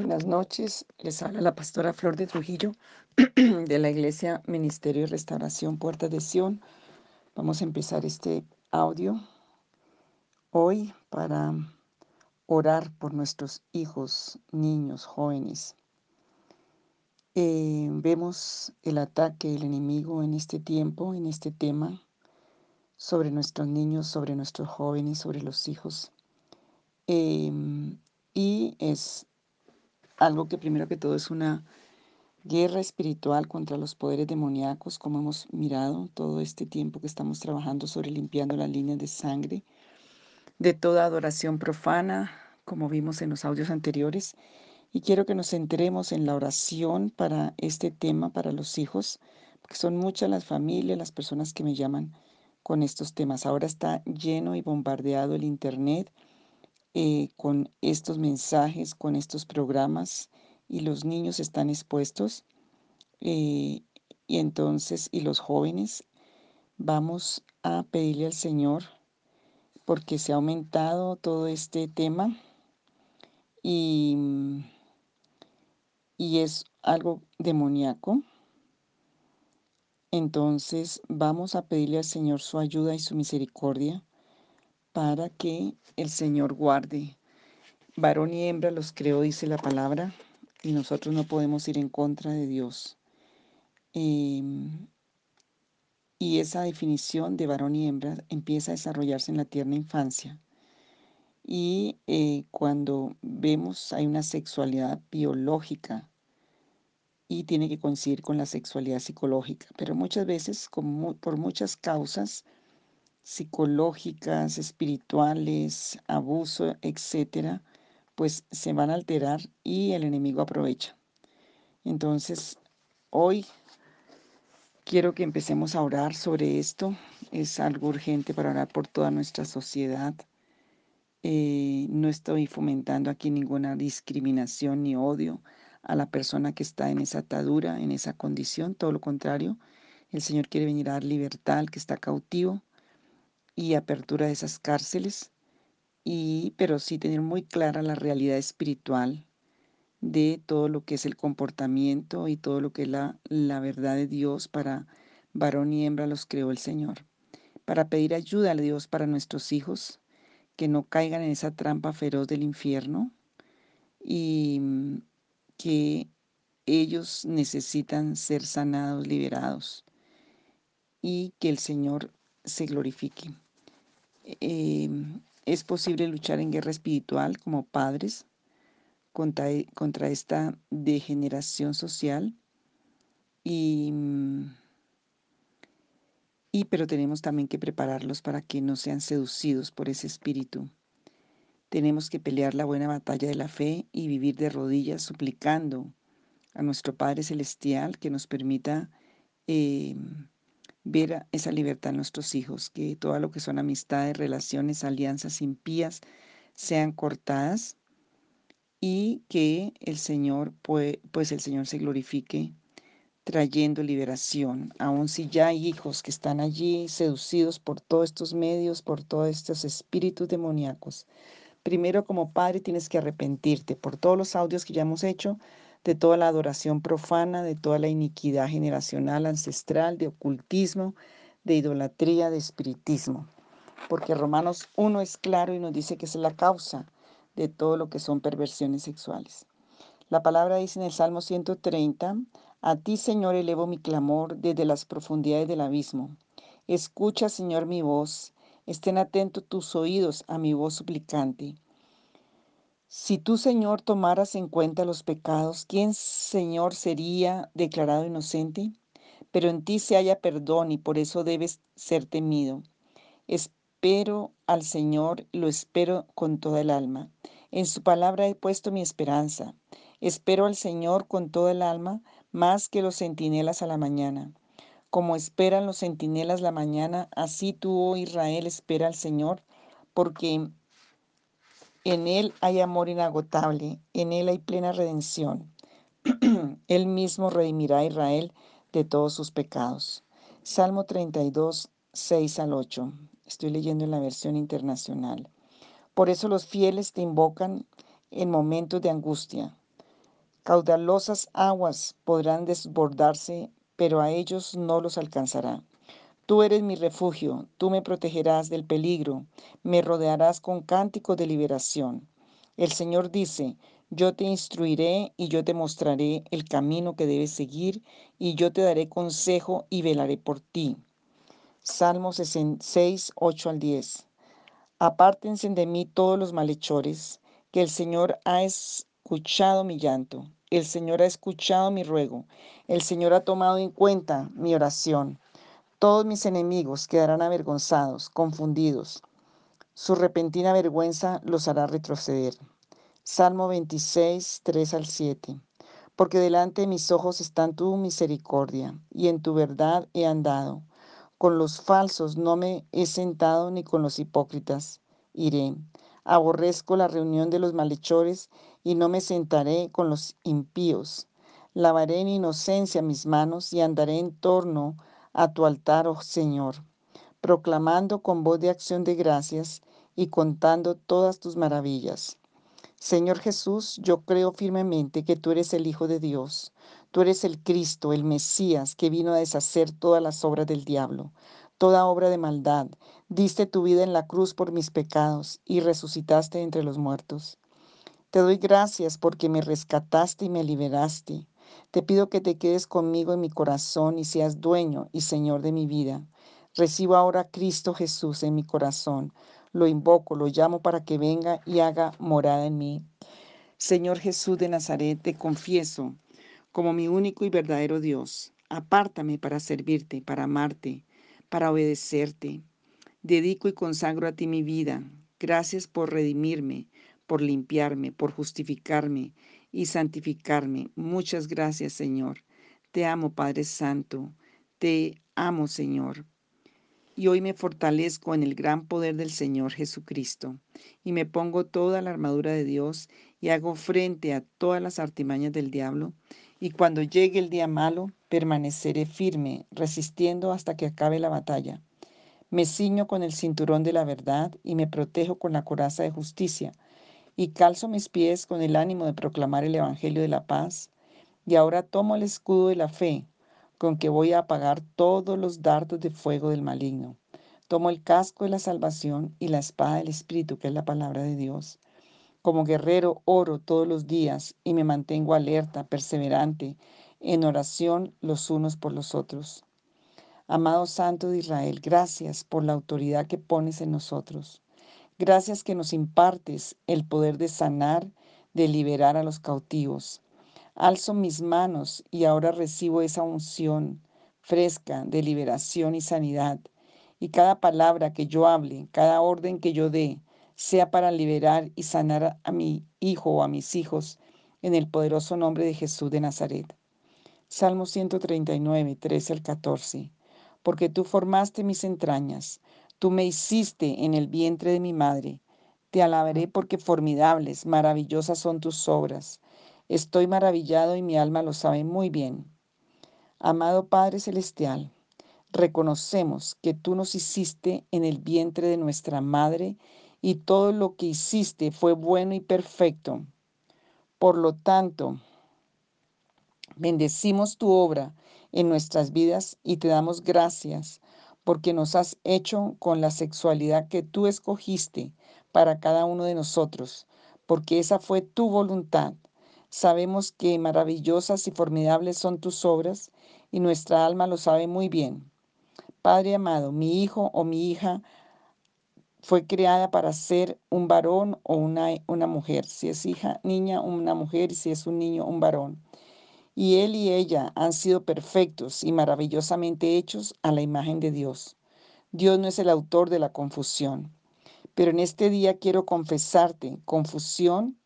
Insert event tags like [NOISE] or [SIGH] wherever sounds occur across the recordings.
Buenas noches, les habla la pastora Flor de Trujillo [CLEARS THROAT] de la Iglesia Ministerio de Restauración Puertas de Sion. Vamos a empezar este audio hoy para orar por nuestros hijos, niños, jóvenes. Eh, vemos el ataque del enemigo en este tiempo, en este tema, sobre nuestros niños, sobre nuestros jóvenes, sobre los hijos. Em, y es algo que primero que todo es una guerra espiritual contra los poderes demoníacos, como hemos mirado todo este tiempo que estamos trabajando sobre limpiando las líneas de sangre, de toda adoración profana, como vimos en los audios anteriores. Y quiero que nos centremos en la oración para este tema, para los hijos, porque son muchas las familias, las personas que me llaman con estos temas. Ahora está lleno y bombardeado el Internet eh, con estos mensajes, con estos programas y los niños están expuestos eh, y entonces y los jóvenes vamos a pedirle al Señor porque se ha aumentado todo este tema y, y es algo demoníaco. Entonces vamos a pedirle al Señor su ayuda y su misericordia para que el Señor guarde. Varón y hembra los creó, dice la palabra, y nosotros no podemos ir en contra de Dios. Em, y esa definición de varón y hembra empieza a desarrollarse en la tierna infancia. Y eh, cuando vemos hay una sexualidad biológica y tiene que coincidir con la sexualidad psicológica, pero muchas veces por muchas causas psicológicas, espirituales, abuso, etcétera, pues se van a alterar y el enemigo aprovecha. Entonces, hoy quiero que empecemos a orar sobre esto. Es algo urgente para orar por toda nuestra sociedad. Eh, no estoy fomentando aquí ninguna discriminación ni odio a la persona que está en esa atadura, en esa condición, todo lo contrario. El Señor quiere venir a dar libertad al que está cautivo y apertura de esas cárceles, y, pero sí tener muy clara la realidad espiritual de todo lo que es el comportamiento y todo lo que es la, la verdad de Dios para varón y hembra los creó el Señor. Para pedir ayuda a Dios para nuestros hijos, que no caigan en esa trampa feroz del infierno y mm, que ellos necesitan ser sanados, liberados y que el Señor se glorifique. Em, es posible luchar en guerra espiritual como padres contra, e, contra esta degeneración social y, mm, y pero tenemos también que prepararlos para que no sean seducidos por ese espíritu. Tenemos que pelear la buena batalla de la fe y vivir de rodillas suplicando a nuestro Padre Celestial que nos permita eh, ver esa libertad en nuestros hijos, que todo lo que son amistades, relaciones, alianzas impías sean cortadas y que el Señor, pues, pues el Señor se glorifique trayendo liberación, aun si ya hay hijos que están allí seducidos por todos estos medios, por todos estos espíritus demoníacos. Primero como padre tienes que arrepentirte por todos los audios que ya hemos hecho, de toda la adoración profana, de toda la iniquidad generacional, ancestral, de ocultismo, de idolatría, de espiritismo. Porque Romanos 1 es claro y nos dice que es la causa de todo lo que son perversiones sexuales. La palabra dice en el Salmo 130, A ti, Señor, elevo mi clamor desde las profundidades del abismo. Escucha, Señor, mi voz. Estén atentos tus oídos a mi voz suplicante. Si tú, Señor, tomaras en cuenta los pecados, ¿quién, Señor, sería declarado inocente? Pero en ti se halla perdón y por eso debes ser temido. Espero al Señor, lo espero con toda el alma. En su palabra he puesto mi esperanza. Espero al Señor con toda el alma, más que los centinelas a la mañana. Como esperan los centinelas la mañana, así tú, oh Israel, espera al Señor, porque en Él hay amor inagotable, en Él hay plena redención. [CLEARS THROAT] Él mismo redimirá a Israel de todos sus pecados. Salmo 32, 6 al 8. Estoy leyendo en la versión internacional. Por eso los fieles te invocan en momentos de angustia. Caudalosas aguas podrán desbordarse, pero a ellos no los alcanzará. Tú eres mi refugio, tú me protegerás del peligro, me rodearás con cánticos de liberación. El Señor dice, yo te instruiré y yo te mostraré el camino que debes seguir, y yo te daré consejo y velaré por ti. Salmos 6, 8 al 10. Apártense de mí todos los malhechores, que el Señor ha escuchado mi llanto, el Señor ha escuchado mi ruego, el Señor ha tomado en cuenta mi oración. Todos mis enemigos quedarán avergonzados, confundidos. Su repentina vergüenza los hará retroceder. Salmo 26, 3 al 7. Porque delante de mis ojos están tu misericordia, y en tu verdad he andado. Con los falsos no me he sentado ni con los hipócritas iré. Aborrezco la reunión de los malhechores y no me sentaré con los impíos. Lavaré en inocencia mis manos y andaré en torno a tu altar, oh Señor, proclamando con voz de acción de gracias y contando todas tus maravillas. Señor Jesús, yo creo firmemente que tú eres el Hijo de Dios. Tú eres el Cristo, el Mesías, que vino a deshacer todas las obras del diablo, toda obra de maldad. Diste tu vida en la cruz por mis pecados y resucitaste entre los muertos. Te doy gracias porque me rescataste y me liberaste. Te pido que te quedes conmigo en mi corazón y seas dueño y Señor de mi vida. Recibo ahora a Cristo Jesús en mi corazón lo invoco, lo llamo para que venga y haga morada en mí. Señor Jesús de Nazaret, te confieso como mi único y verdadero Dios. Apártame para servirte, para amarte, para obedecerte. Dedico y consagro a ti mi vida. Gracias por redimirme, por limpiarme, por justificarme y santificarme. Muchas gracias, Señor. Te amo, Padre Santo. Te amo, Señor y hoy me fortalezco en el gran poder del Señor Jesucristo y me pongo toda la armadura de Dios y hago frente a todas las artimañas del diablo y cuando llegue el día malo permaneceré firme, resistiendo hasta que acabe la batalla. Me ciño con el cinturón de la verdad y me protejo con la coraza de justicia y calzo mis pies con el ánimo de proclamar el Evangelio de la paz y ahora tomo el escudo de la fe con que voy a apagar todos los dardos de fuego del maligno. Tomo el casco de la salvación y la espada del Espíritu, que es la palabra de Dios. Como guerrero oro todos los días y me mantengo alerta, perseverante, en oración los unos por los otros. Amado Santo de Israel, gracias por la autoridad que pones en nosotros. Gracias que nos impartes el poder de sanar, de liberar a los cautivos, Alzo mis manos y ahora recibo esa unción fresca de liberación y sanidad. Y cada palabra que yo hable, cada orden que yo dé, sea para liberar y sanar a mi hijo o a mis hijos en el poderoso nombre de Jesús de Nazaret. Salmo 139, 13 al 14. Porque tú formaste mis entrañas, tú me hiciste en el vientre de mi madre. Te alabaré porque formidables, maravillosas son tus obras. Estoy maravillado y mi alma lo sabe muy bien. Amado Padre Celestial, reconocemos que tú nos hiciste en el vientre de nuestra madre y todo lo que hiciste fue bueno y perfecto. Por lo tanto, bendecimos tu obra en nuestras vidas y te damos gracias porque nos has hecho con la sexualidad que tú escogiste para cada uno de nosotros, porque esa fue tu voluntad Sabemos que maravillosas y formidables son tus obras y nuestra alma lo sabe muy bien. Padre amado, mi hijo o mi hija fue creada para ser un varón o una, una mujer. Si es hija, niña, una mujer y si es un niño, un varón. Y él y ella han sido perfectos y maravillosamente hechos a la imagen de Dios. Dios no es el autor de la confusión. Pero en este día quiero confesarte confusión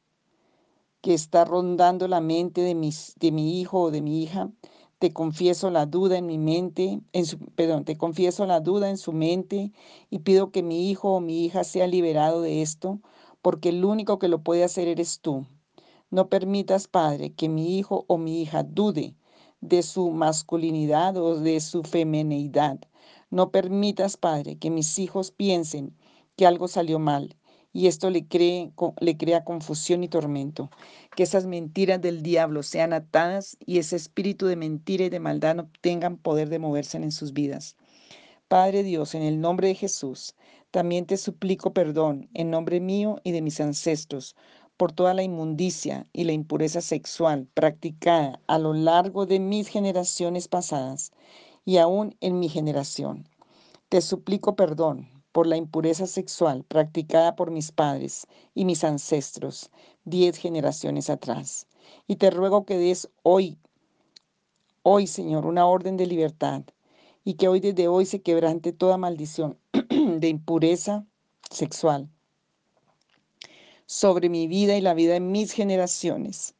que está rondando la mente de, mis, de mi hijo o de mi hija. Te confieso la duda en mi mente, en su, perdón, te confieso la duda en su mente y pido que mi hijo o mi hija sea liberado de esto, porque el único que lo puede hacer eres tú. No permitas, Padre, que mi hijo o mi hija dude de su masculinidad o de su femineidad. No permitas, Padre, que mis hijos piensen que algo salió mal y esto le, le crea confusión y tormento. Que esas mentiras del diablo sean atadas y ese espíritu de mentira y de maldad no tengan poder de moverse en sus vidas. Padre Dios, en el nombre de Jesús, también te suplico perdón en nombre mío y de mis ancestros por toda la inmundicia y la impureza sexual practicada a lo largo de mis generaciones pasadas y aún en mi generación. Te suplico perdón por la impureza sexual practicada por mis padres y mis ancestros diez generaciones atrás. Y te ruego que des hoy, hoy Señor, una orden de libertad y que hoy desde hoy se quebrante toda maldición [CLEARS THROAT] de impureza sexual sobre mi vida y la vida de mis generaciones.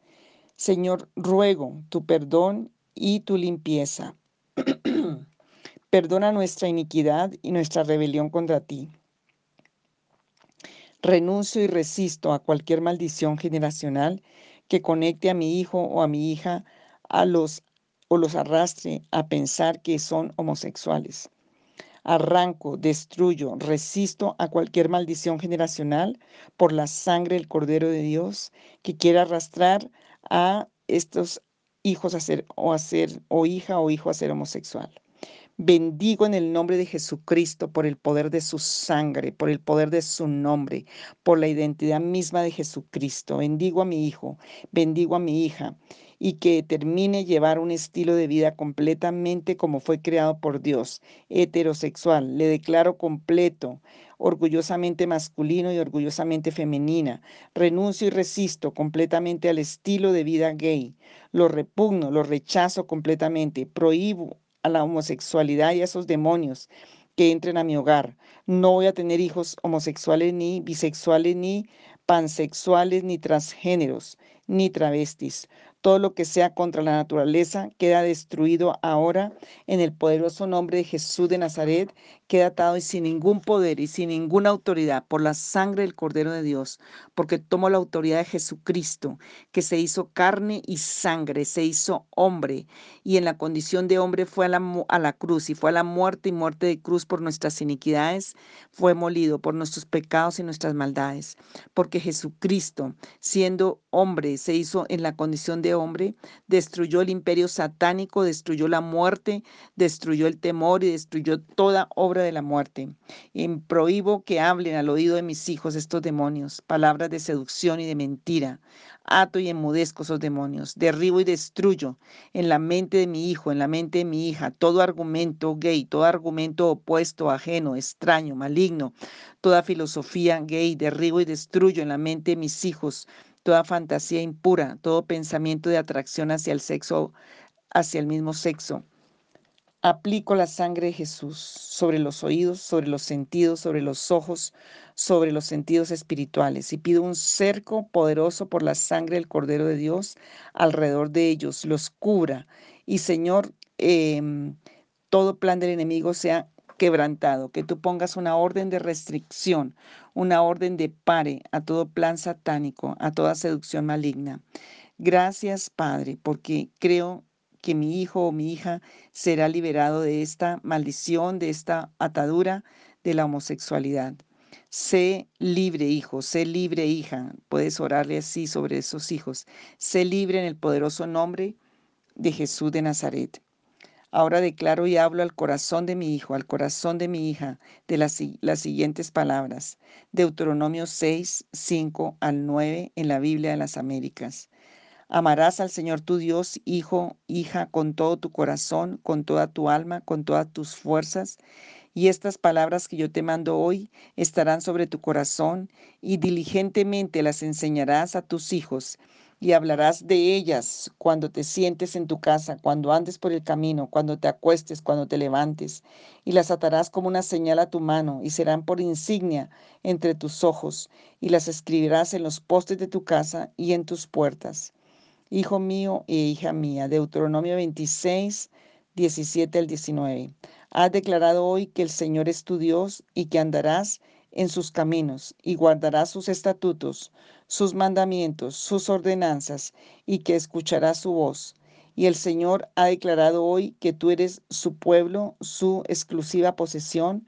Señor, ruego tu perdón y tu limpieza. [CLEARS THROAT] Perdona nuestra iniquidad y nuestra rebelión contra ti. Renuncio y resisto a cualquier maldición generacional que conecte a mi hijo o a mi hija a los o los arrastre a pensar que son homosexuales. Arranco, destruyo, resisto a cualquier maldición generacional por la sangre del Cordero de Dios que quiera arrastrar a estos hijos a ser o a o hija o hijo a ser homosexual. Bendigo en el nombre de Jesucristo por el poder de su sangre, por el poder de su nombre, por la identidad misma de Jesucristo. Bendigo a mi hijo, bendigo a mi hija y que termine llevar un estilo de vida completamente como fue creado por Dios, heterosexual. Le declaro completo, orgullosamente masculino y orgullosamente femenina. Renuncio y resisto completamente al estilo de vida gay. Lo repugno, lo rechazo completamente. Prohíbo a la homosexualidad y a esos demonios que entren a mi hogar. No voy a tener hijos homosexuales, ni bisexuales, ni pansexuales, ni transgéneros, ni travestis. Todo lo que sea contra la naturaleza queda destruido ahora en el poderoso nombre de Jesús de Nazaret, queda atado y sin ningún poder y sin ninguna autoridad por la sangre del Cordero de Dios, porque tomo la autoridad de Jesucristo, que se hizo carne y sangre, se hizo hombre y en la condición de hombre fue a la, a la cruz y fue a la muerte y muerte de cruz por nuestras iniquidades, fue molido por nuestros pecados y nuestras maldades, porque Jesucristo, siendo hombre, se hizo en la condición de hombre, destruyó el imperio satánico, destruyó la muerte, destruyó el temor y destruyó toda obra de la muerte. Y prohíbo que hablen al oído de mis hijos estos demonios, palabras de seducción y de mentira. Ato y enmudezco esos demonios, derribo y destruyo en la mente de mi hijo, en la mente de mi hija, todo argumento gay, todo argumento opuesto, ajeno, extraño, maligno, toda filosofía gay, derribo y destruyo en la mente de mis hijos, toda fantasía impura, todo pensamiento de atracción hacia el sexo, hacia el mismo sexo. Aplico la sangre de Jesús sobre los oídos, sobre los sentidos, sobre los ojos, sobre los sentidos espirituales y pido un cerco poderoso por la sangre del Cordero de Dios alrededor de ellos, los cubra. Y Señor, em, todo plan del enemigo sea quebrantado, que tú pongas una orden de restricción, una orden de pare a todo plan satánico, a toda seducción maligna. Gracias, Padre, porque creo que mi hijo o mi hija será liberado de esta maldición, de esta atadura de la homosexualidad. Sé libre, hijo, sé libre, hija. Puedes orarle así sobre esos hijos. Sé libre en el poderoso nombre de Jesús de Nazaret. Ahora declaro y hablo al corazón de mi hijo, al corazón de mi hija, de las, siguientes palabras. Deuteronomio 6, 5 al 9 en la Biblia de las Américas. Amarás al Señor tu Dios, hijo, hija, con todo tu corazón, con toda tu alma, con todas tus fuerzas. Y estas palabras que yo te mando hoy estarán sobre tu corazón y diligentemente las enseñarás a tus hijos y hablarás de ellas cuando te sientes en tu casa, cuando andes por el camino, cuando te acuestes, cuando te levantes, y las atarás como una señal a tu mano y serán por insignia entre tus ojos, y las escribirás en los postes de tu casa y en tus puertas. Hijo mío e hija mía, Deuteronomio 26, 17 al 19. Has declarado hoy que el Señor es tu Dios y que andarás en sus caminos y guardarás sus estatutos, sus mandamientos, sus ordenanzas, y que escuchará su voz. Y el Señor ha declarado hoy que tú eres su pueblo, su exclusiva posesión,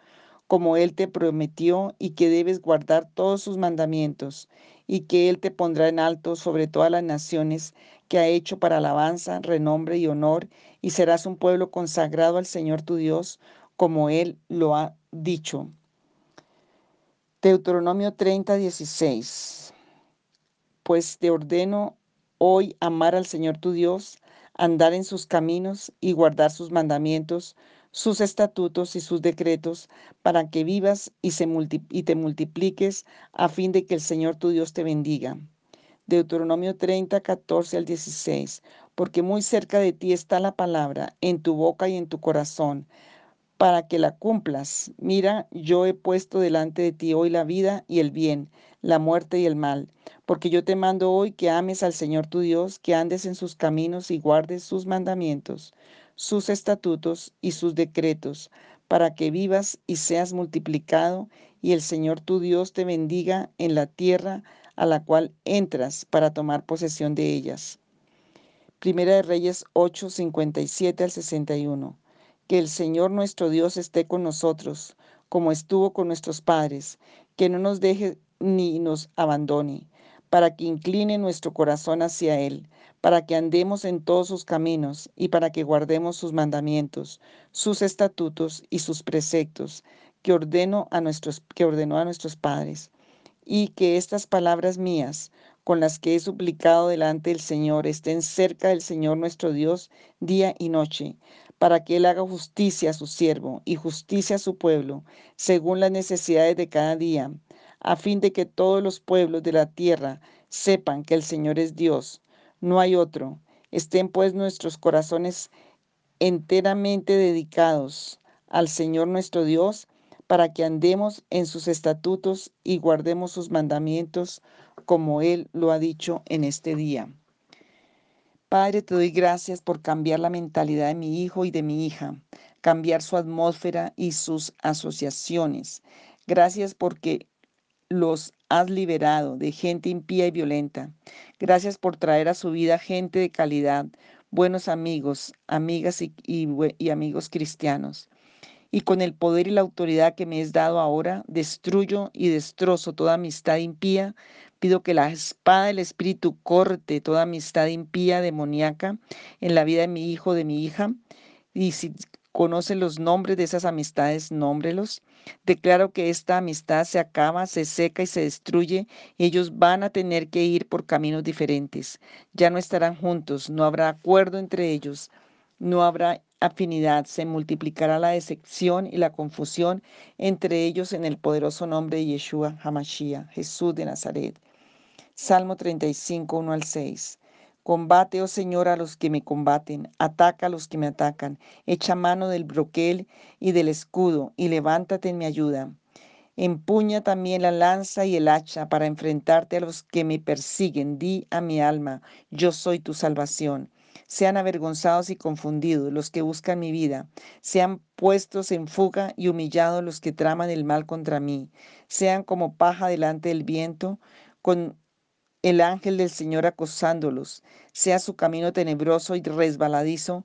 como Él te prometió, y que debes guardar todos sus mandamientos, y que Él te pondrá en alto sobre todas las naciones que ha hecho para alabanza, renombre y honor, y serás un pueblo consagrado al Señor tu Dios, como Él lo ha dicho. Deuteronomio 30, 16. Pues te ordeno hoy amar al Señor tu Dios, andar en sus caminos y guardar sus mandamientos, sus estatutos y sus decretos, para que vivas y, te multipliques, a fin de que el Señor tu Dios te bendiga. Deuteronomio 30, 14 al 16. Porque muy cerca de ti está la palabra, en tu boca y en tu corazón, para que la cumplas. Mira, yo he puesto delante de ti hoy la vida y el bien, la muerte y el mal, porque yo te mando hoy que ames al Señor tu Dios, que andes en sus caminos y guardes sus mandamientos sus estatutos y sus decretos, para que vivas y seas multiplicado, y el Señor tu Dios te bendiga en la tierra a la cual entras para tomar posesión de ellas. Primera de Reyes 8, 57 al 61. Que el Señor nuestro Dios esté con nosotros, como estuvo con nuestros padres, que no nos deje ni nos abandone, para que incline nuestro corazón hacia Él para que andemos en todos sus caminos y para que guardemos sus mandamientos, sus estatutos y sus preceptos que, ordeno a nuestros, que ordenó a nuestros padres. Y que estas palabras mías, con las que he suplicado delante del Señor, estén cerca del Señor nuestro Dios día y noche, para que Él haga justicia a su siervo y justicia a su pueblo, según las necesidades de cada día, a fin de que todos los pueblos de la tierra sepan que el Señor es Dios no hay otro. Estén pues nuestros corazones enteramente dedicados al Señor nuestro Dios, para que andemos en sus estatutos y guardemos sus mandamientos, como Él lo ha dicho en este día. Padre, te doy gracias por cambiar la mentalidad de mi hijo y de mi hija, cambiar su atmósfera y sus asociaciones. Gracias porque los has liberado de gente impía y violenta. Gracias por traer a su vida gente de calidad, buenos amigos, amigas y, amigos cristianos. Y con el poder y la autoridad que me has dado ahora, destruyo y destrozo toda amistad impía. Pido que la espada del Espíritu corte toda amistad impía, demoníaca, en la vida de mi hijo, de mi hija. Y si conoce los nombres de esas amistades, nómbrelos. Declaro que esta amistad se acaba, se seca y se destruye y ellos van a tener que ir por caminos diferentes. Ya no estarán juntos, no habrá acuerdo entre ellos, no habrá afinidad, se multiplicará la decepción y la confusión entre ellos en el poderoso nombre de Yeshua Hamashiach, Jesús de Nazaret. Salmo 35, 1 al 6. Combate, oh Señor, a los que me combaten, ataca a los que me atacan, echa mano del broquel y del escudo, y levántate en mi ayuda. Empuña también la lanza y el hacha para enfrentarte a los que me persiguen. Di a mi alma, yo soy tu salvación. Sean avergonzados y confundidos los que buscan mi vida. Sean puestos en fuga y humillados los que traman el mal contra mí. Sean como paja delante del viento, con el ángel del Señor acosándolos, sea su camino tenebroso y resbaladizo,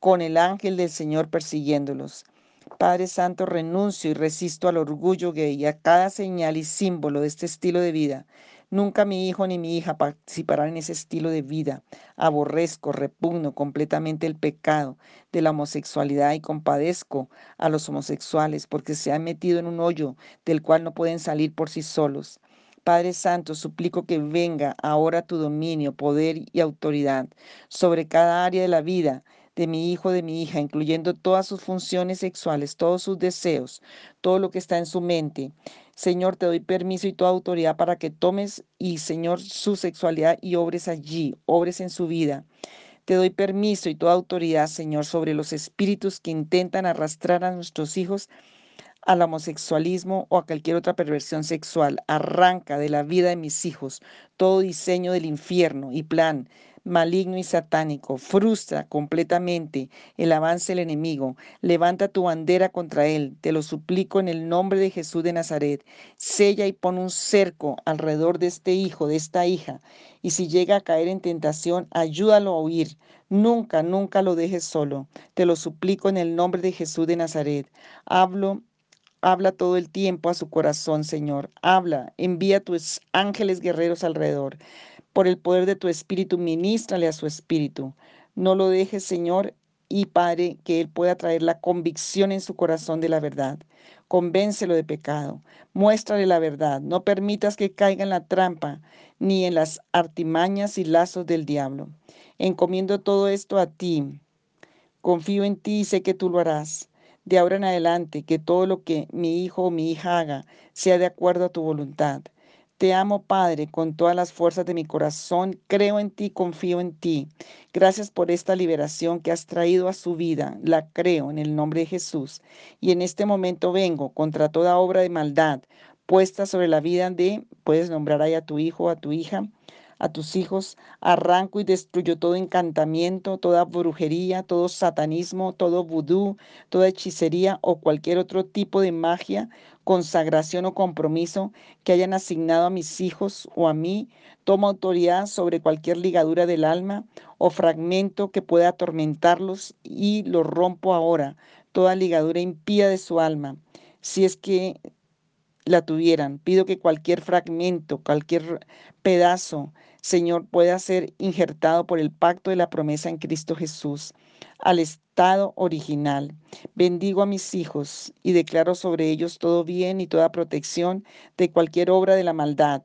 con el ángel del Señor persiguiéndolos. Padre Santo, renuncio y resisto al orgullo gay y a cada señal y símbolo de este estilo de vida. Nunca mi hijo ni mi hija participarán en ese estilo de vida. Aborrezco, repugno completamente el pecado de la homosexualidad y compadezco a los homosexuales porque se han metido en un hoyo del cual no pueden salir por sí solos. Padre Santo, suplico que venga ahora tu dominio, poder y autoridad sobre cada área de la vida de mi hijo, de mi hija, incluyendo todas sus funciones sexuales, todos sus deseos, todo lo que está en su mente. Señor, te doy permiso y toda autoridad para que tomes y, Señor, su sexualidad y obres allí, obres en su vida. Te doy permiso y toda autoridad, Señor, sobre los espíritus que intentan arrastrar a nuestros hijos al homosexualismo o a cualquier otra perversión sexual. Arranca de la vida de mis hijos todo diseño del infierno y plan maligno y satánico. Frustra completamente el avance del enemigo. Levanta tu bandera contra él. Te lo suplico en el nombre de Jesús de Nazaret. Sella y pon un cerco alrededor de este hijo, de esta hija. Y si llega a caer en tentación, ayúdalo a huir. Nunca, nunca lo dejes solo. Te lo suplico en el nombre de Jesús de Nazaret. Hablo Habla todo el tiempo a su corazón, Señor. Habla, envía tus ángeles guerreros alrededor. Por el poder de tu espíritu, ministrale a su espíritu. No lo dejes, Señor, y Padre, que Él pueda traer la convicción en su corazón de la verdad. Convéncelo de pecado. Muéstrale la verdad. No permitas que caiga en la trampa ni en las artimañas y lazos del diablo. Encomiendo todo esto a ti. Confío en ti y sé que tú lo harás de ahora en adelante que todo lo que mi hijo o mi hija haga sea de acuerdo a tu voluntad. Te amo, Padre, con todas las fuerzas de mi corazón. Creo en ti, confío en ti. Gracias por esta liberación que has traído a su vida. La creo en el nombre de Jesús. Y en este momento vengo contra toda obra de maldad puesta sobre la vida de, puedes nombrar ahí a tu hijo o a tu hija, a tus hijos, arranco y destruyo todo encantamiento, toda brujería, todo satanismo, todo vudú, toda hechicería o cualquier otro tipo de magia, consagración o compromiso que hayan asignado a mis hijos o a mí. Tomo autoridad sobre cualquier ligadura del alma o fragmento que pueda atormentarlos y lo rompo ahora, toda ligadura impía de su alma. Si es que la tuvieran. Pido que cualquier fragmento, cualquier pedazo, Señor, pueda ser injertado por el pacto de la promesa en Cristo Jesús al estado original. Bendigo a mis hijos y declaro sobre ellos todo bien y toda protección de cualquier obra de la maldad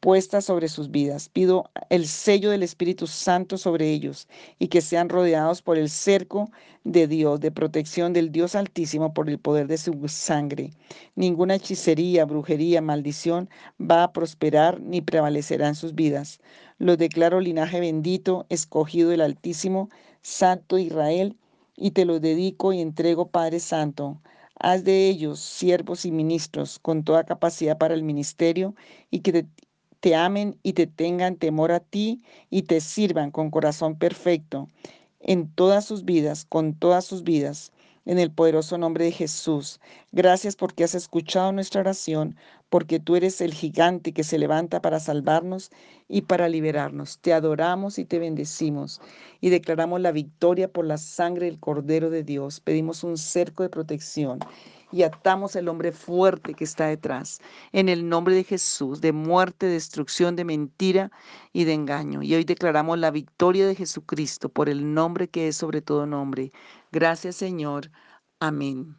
puesta sobre sus vidas. Pido el sello del Espíritu Santo sobre ellos y que sean rodeados por el cerco de Dios, de protección del Dios Altísimo por el poder de su sangre. Ninguna hechicería, brujería, maldición va a prosperar ni prevalecerá en sus vidas. Los declaro linaje bendito, escogido del Altísimo, Santo Israel, y te lo dedico y entrego, Padre Santo. Haz de ellos siervos y ministros con toda capacidad para el ministerio y que, te amen y te tengan temor a ti y te sirvan con corazón perfecto en todas sus vidas, con todas sus vidas, en el poderoso nombre de Jesús. Gracias porque has escuchado nuestra oración, porque tú eres el gigante que se levanta para salvarnos y para liberarnos. Te adoramos y te bendecimos y declaramos la victoria por la sangre del Cordero de Dios. Pedimos un cerco de protección y atamos el hombre fuerte que está detrás. En el nombre de Jesús, de muerte, destrucción, de mentira y de engaño. Y hoy declaramos la victoria de Jesucristo por el nombre que es sobre todo nombre. Gracias Señor. Amén.